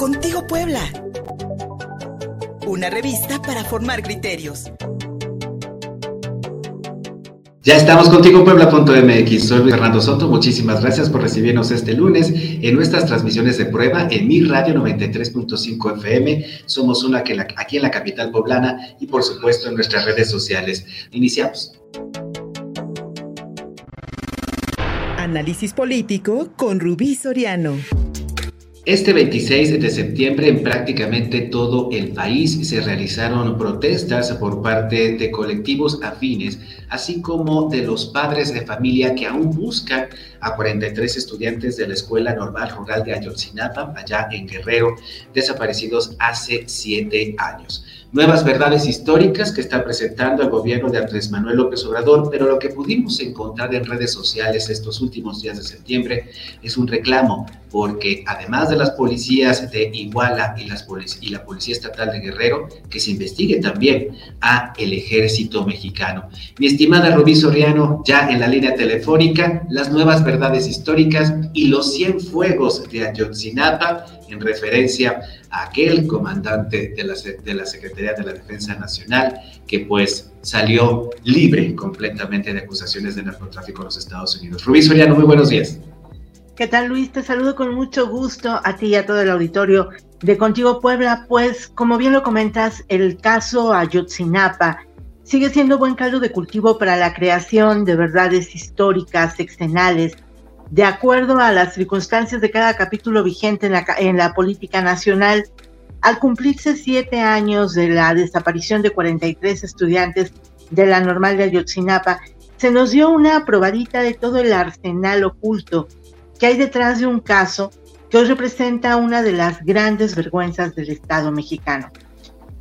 Contigo Puebla. Una revista para formar criterios. Ya estamos contigo Puebla.mx. Soy Luis Fernando Soto. Muchísimas gracias por recibirnos este lunes en nuestras transmisiones de prueba en mi radio 93.5 FM. Somos una que aquí en la capital poblana y por supuesto en nuestras redes sociales. Iniciamos. Análisis político con Rubí Soriano. Este 26 de septiembre en prácticamente todo el país se realizaron protestas por parte de colectivos afines, así como de los padres de familia que aún buscan a 43 estudiantes de la Escuela Normal Rural de Ayotzinapa, allá en Guerrero, desaparecidos hace siete años nuevas verdades históricas que está presentando el gobierno de Andrés Manuel López Obrador, pero lo que pudimos encontrar en redes sociales estos últimos días de septiembre es un reclamo, porque además de las policías de Iguala y, las y la Policía Estatal de Guerrero, que se investigue también a el ejército mexicano. Mi estimada Rubí Soriano, ya en la línea telefónica, las nuevas verdades históricas y los 100 fuegos de Ayotzinapa en referencia a aquel comandante de la, de la Secretaría de la Defensa Nacional que pues salió libre completamente de acusaciones de narcotráfico en los Estados Unidos. Rubí Soriano, muy buenos días. ¿Qué tal Luis? Te saludo con mucho gusto a ti y a todo el auditorio de Contigo Puebla. Pues como bien lo comentas, el caso Ayotzinapa sigue siendo buen caldo de cultivo para la creación de verdades históricas, excenales, de acuerdo a las circunstancias de cada capítulo vigente en la, en la política nacional. Al cumplirse siete años de la desaparición de 43 estudiantes de la normal de Ayotzinapa, se nos dio una probadita de todo el arsenal oculto que hay detrás de un caso que hoy representa una de las grandes vergüenzas del Estado mexicano.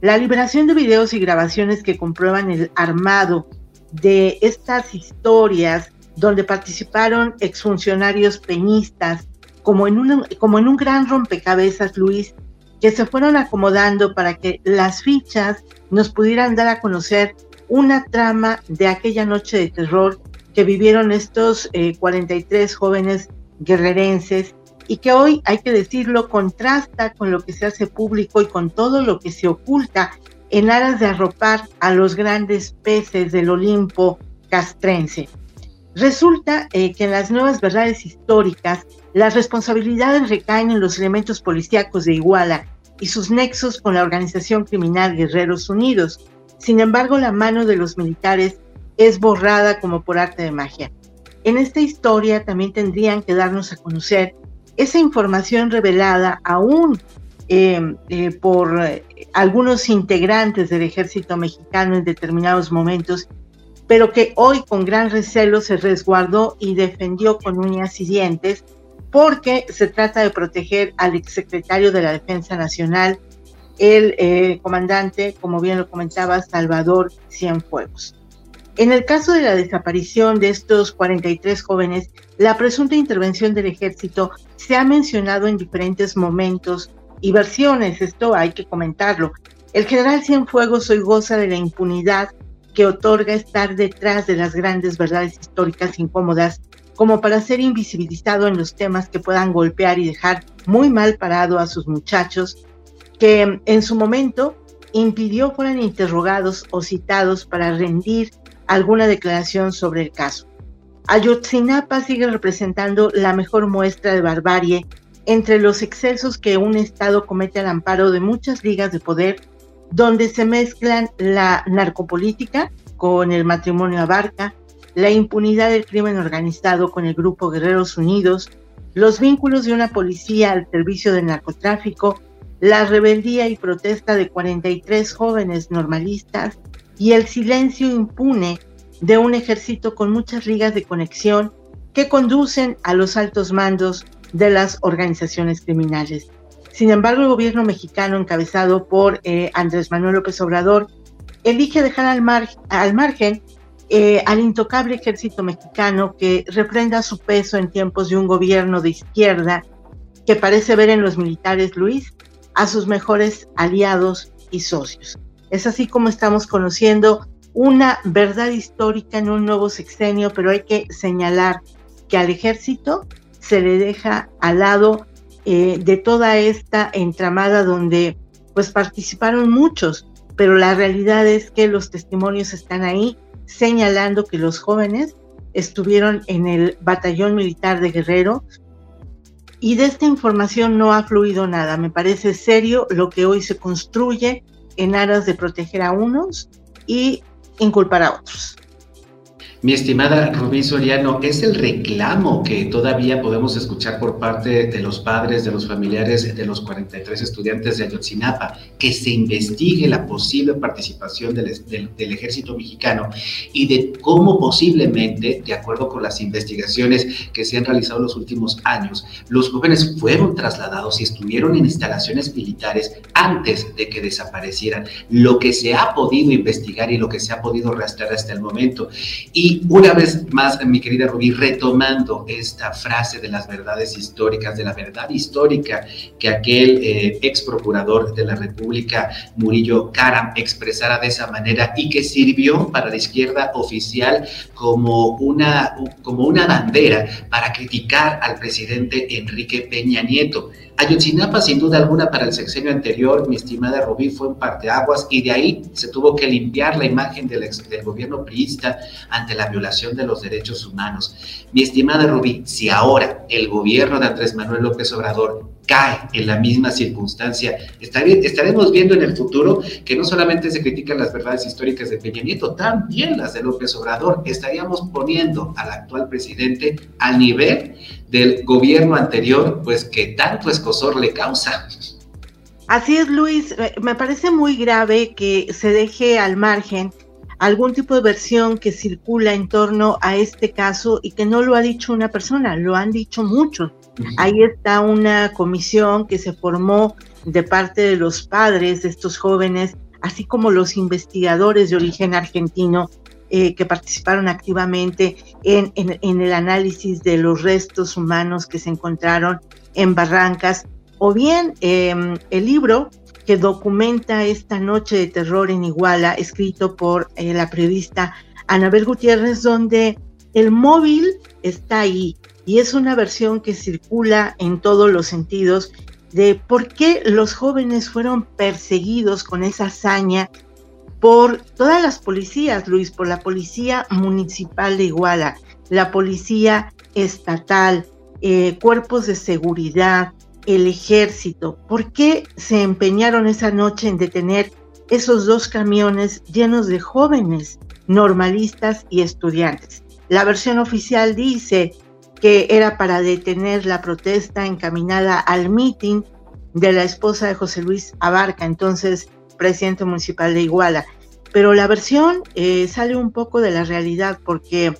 La liberación de videos y grabaciones que comprueban el armado de estas historias donde participaron exfuncionarios peñistas, como en, un, como en un gran rompecabezas, Luis, que se fueron acomodando para que las fichas nos pudieran dar a conocer una trama de aquella noche de terror que vivieron estos 43 eh, jóvenes guerrerenses y que hoy, hay que decirlo, contrasta con lo que se hace público y con todo lo que se oculta en aras de arropar a los grandes peces del Olimpo castrense. Resulta eh, que en las nuevas verdades históricas, las responsabilidades recaen en los elementos policíacos de Iguala y sus nexos con la organización criminal Guerreros Unidos. Sin embargo, la mano de los militares es borrada como por arte de magia. En esta historia también tendrían que darnos a conocer esa información revelada aún em, eh, por eh, algunos integrantes del ejército mexicano en determinados momentos, pero que hoy con gran recelo se resguardó y defendió con uñas y dientes porque se trata de proteger al exsecretario de la Defensa Nacional, el eh, comandante, como bien lo comentaba, Salvador Cienfuegos. En el caso de la desaparición de estos 43 jóvenes, la presunta intervención del ejército se ha mencionado en diferentes momentos y versiones, esto hay que comentarlo. El general Cienfuegos hoy goza de la impunidad que otorga estar detrás de las grandes verdades históricas incómodas como para ser invisibilizado en los temas que puedan golpear y dejar muy mal parado a sus muchachos, que en su momento impidió fueran interrogados o citados para rendir alguna declaración sobre el caso. Ayotzinapa sigue representando la mejor muestra de barbarie entre los excesos que un Estado comete al amparo de muchas ligas de poder, donde se mezclan la narcopolítica con el matrimonio abarca, la impunidad del crimen organizado con el grupo Guerreros Unidos, los vínculos de una policía al servicio del narcotráfico, la rebeldía y protesta de 43 jóvenes normalistas, y el silencio impune de un ejército con muchas ligas de conexión que conducen a los altos mandos de las organizaciones criminales. Sin embargo, el gobierno mexicano, encabezado por eh, Andrés Manuel López Obrador, elige dejar al, al margen eh, al intocable ejército mexicano que refrenda su peso en tiempos de un gobierno de izquierda que parece ver en los militares, Luis, a sus mejores aliados y socios. Es así como estamos conociendo una verdad histórica en un nuevo sexenio, pero hay que señalar que al ejército se le deja al lado eh, de toda esta entramada donde pues participaron muchos, pero la realidad es que los testimonios están ahí señalando que los jóvenes estuvieron en el batallón militar de Guerrero y de esta información no ha fluido nada. Me parece serio lo que hoy se construye en aras de proteger a unos y inculpar a otros. Mi estimada Rubí Soriano, es el reclamo que todavía podemos escuchar por parte de los padres, de los familiares de los 43 estudiantes de Ayotzinapa, que se investigue la posible participación del, del, ejército mexicano y de cómo posiblemente, de acuerdo con las investigaciones que se han realizado en los últimos años, los jóvenes fueron trasladados y estuvieron en instalaciones militares antes de que desaparecieran. Lo que se ha podido investigar y lo que se ha podido rastrear hasta el momento. Y y una vez más, mi querida Rubí, retomando esta frase de las verdades históricas, de la verdad histórica que aquel eh, ex procurador de la República, Murillo Karam, expresara de esa manera y que sirvió para la izquierda oficial como una, como una bandera para criticar al presidente Enrique Peña Nieto. Ayotzinapa, sin duda alguna, para el sexenio anterior, mi estimada Rubí, fue un parteaguas y de ahí se tuvo que limpiar la imagen del, del gobierno priista ante la violación de los derechos humanos. Mi estimada Rubí, si ahora el gobierno de Andrés Manuel López Obrador cae en la misma circunstancia, estaremos viendo en el futuro que no solamente se critican las verdades históricas de Peña Nieto, también las de López Obrador. Estaríamos poniendo al actual presidente al nivel del gobierno anterior, pues que tanto escosor le causa. Así es, Luis. Me parece muy grave que se deje al margen algún tipo de versión que circula en torno a este caso y que no lo ha dicho una persona, lo han dicho muchos. Ahí está una comisión que se formó de parte de los padres de estos jóvenes, así como los investigadores de origen argentino eh, que participaron activamente en, el análisis de los restos humanos que se encontraron en Barrancas, o bien em, el libro que documenta esta noche de terror en Iguala, escrito por eh, la periodista Anabel Gutiérrez, donde el móvil está ahí, y es una versión que circula en todos los sentidos de por qué los jóvenes fueron perseguidos con esa hazaña por todas las policías, Luis, por la policía municipal de Iguala, la policía estatal, eh, cuerpos de seguridad, el ejército. ¿Por qué se empeñaron esa noche en detener esos dos camiones llenos de jóvenes normalistas y estudiantes? La versión oficial dice que era para detener la protesta encaminada al mitin de la esposa de José Luis Abarca, entonces presidente municipal de Iguala. Pero la versión eh, sale un poco de la realidad porque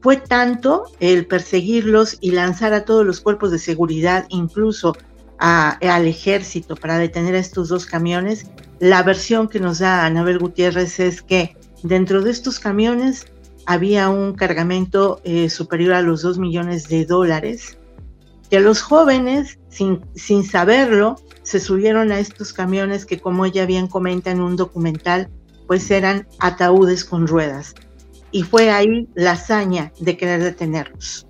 fue tanto el perseguirlos y lanzar a todos los cuerpos de seguridad, incluso al ejército, para detener a estos dos camiones. La versión que nos da Anabel Gutiérrez es que dentro de estos camiones había un cargamento eh, superior a los 2 millones de dólares, que los jóvenes, sin, sin saberlo, se subieron a estos camiones que, como ella bien comenta en un documental, pues eran ataúdes con ruedas. Y fue ahí la hazaña de querer detenerlos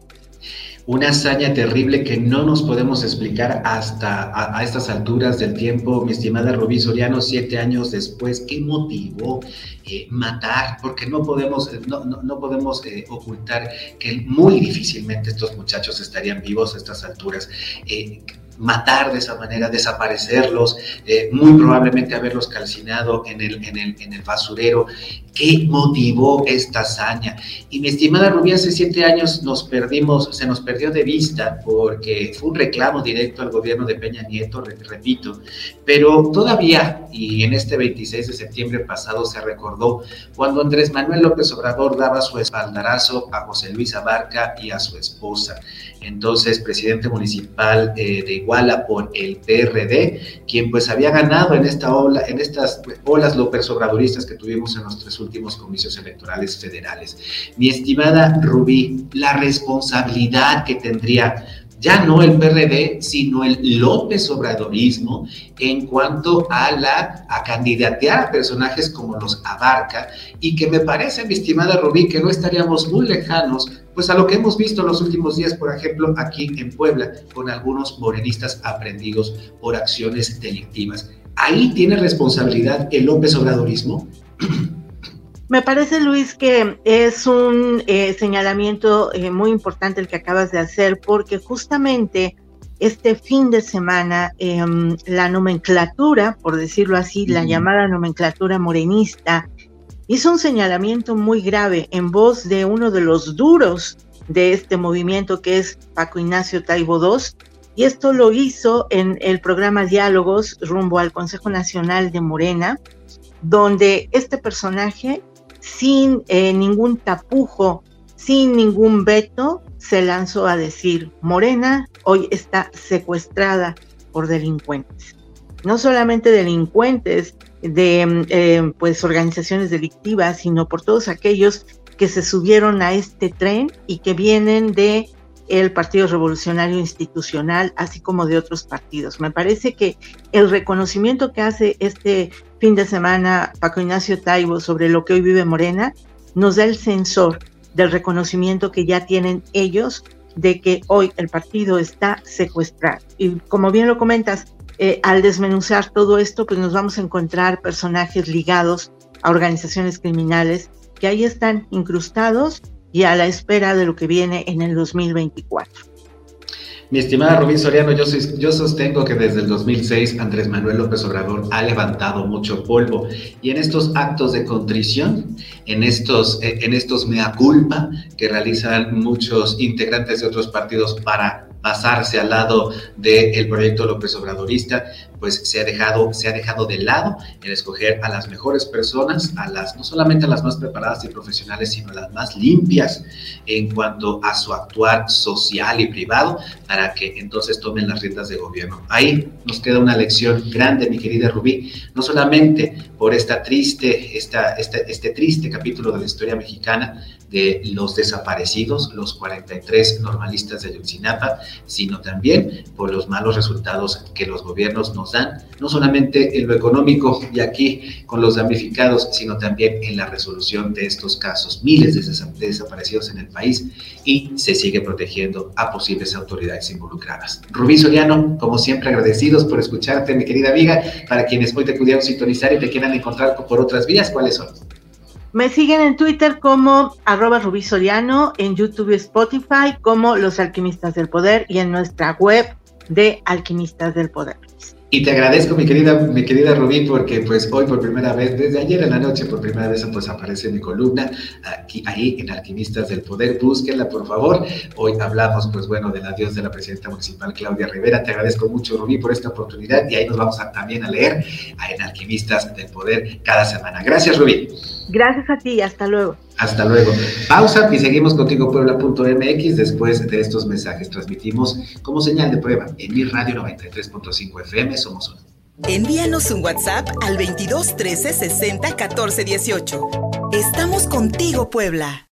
una hazaña terrible que no nos podemos explicar hasta a, estas alturas del tiempo, mi estimada Rubí Soriano, siete años después, ¿qué motivó eh, matar? Porque no podemos, eh, no, no, podemos eh, ocultar que muy difícilmente estos muchachos estarían vivos a estas alturas matar de esa manera, desaparecerlos, eh, muy probablemente haberlos calcinado en el, en el, en el basurero. ¿Qué motivó esta hazaña? Y mi estimada Rubí, hace siete años nos perdimos, se nos perdió de vista porque fue un reclamo directo al gobierno de Peña Nieto, repito, pero todavía, y en este 26 de septiembre pasado se recordó cuando Andrés Manuel López Obrador daba su espaldarazo a José Luis Abarca y a su esposa, entonces presidente municipal eh, de Iguala por el PRD, quien pues había ganado en esta ola, en estas olas López Obradoristas que tuvimos en los tres últimos comicios electorales federales. Mi estimada Rubí, la responsabilidad que tendría ya no el PRD, sino el López Obradorismo en cuanto a la a candidatear personajes como los Abarca y que me parece, mi estimada Rubí, que no estaríamos muy lejanos pues a lo que hemos visto en los últimos días, por ejemplo, aquí en Puebla, con algunos morenistas aprendidos por acciones delictivas. ¿Ahí tiene responsabilidad el López Obradorismo? Me parece, Luis, que es un eh, señalamiento eh, muy importante el que acabas de hacer, porque justamente este fin de semana em, la nomenclatura, por decirlo así, la llamada nomenclatura morenista, hizo un señalamiento muy grave en voz de uno de los duros de este movimiento, que es Paco Ignacio Taibo II, y esto lo hizo en el programa Diálogos rumbo al Consejo Nacional de Morena, donde este personaje sin eh, ningún tapujo, sin ningún veto, se lanzó a decir, Morena hoy está secuestrada por delincuentes. No solamente delincuentes de mm, eh, pues organizaciones delictivas, sino por todos aquellos que se subieron a este tren y que vienen de el Partido Revolucionario Institucional, así como de otros partidos. Me parece que el reconocimiento que hace este fin de semana Paco Ignacio Taibo sobre lo que hoy vive Morena nos da el sensor del reconocimiento que ya tienen ellos de que hoy el partido está secuestrado. Y como bien lo comentas, eh, al desmenuzar todo esto, pues nos vamos a encontrar personajes ligados a organizaciones criminales que ahí están incrustados y a la espera de lo que viene en el 2024. Mi estimada Rubín Soriano, yo, yo sostengo que desde el 2006 Andrés Manuel López Obrador ha levantado mucho polvo y en estos actos de contrición, en estos, eh, en estos mea culpa que realizan muchos integrantes de otros partidos para pasarse al lado del proyecto López Obradorista, pues se ha dejado, se ha dejado de lado el escoger a las mejores personas, a las, no solamente a las más preparadas y profesionales, sino a las más limpias en cuanto a su actuar social y privado, para que entonces tomen las riendas de gobierno. Ahí nos queda una lección grande, mi querida Rubí, no solamente por esta triste, esta, este, este triste capítulo de la historia mexicana, de los desaparecidos, los 43 normalistas de Ayotzinapa, sino también por los malos resultados que los gobiernos nos dan, no solamente en lo económico y aquí con los damnificados, sino también en la resolución de estos casos, miles de, desaparecidos en el país y se sigue protegiendo a posibles autoridades involucradas. Rubí Soriano, como siempre agradecidos por escucharte, mi querida amiga, para quienes hoy te pudieron sintonizar y te quieran encontrar por otras vías, ¿cuáles son? Me siguen en Twitter como arroba Rubí Soriano, en YouTube y Spotify como Los Alquimistas del Poder y en nuestra web de Alquimistas del Poder. Y te agradezco, mi querida, mi querida Rubí, porque pues hoy por primera vez, desde ayer en la noche, por primera vez pues aparece mi columna aquí, ahí en Alquimistas del Poder. Búsquenla, por favor. Hoy hablamos, pues bueno, del adiós de la presidenta municipal Claudia Rivera. Te agradezco mucho, Rubí, por esta oportunidad y ahí nos vamos a, también a leer en Alquimistas del Poder cada semana. Gracias, Rubí. Gracias a ti, hasta luego. Hasta luego. Pausa y seguimos contigo puebla.mx después de estos mensajes. Transmitimos como señal de prueba en mi radio 93.5 FM. Somos uno. Envíanos un WhatsApp al 22 13 60 14 18. Estamos contigo, Puebla.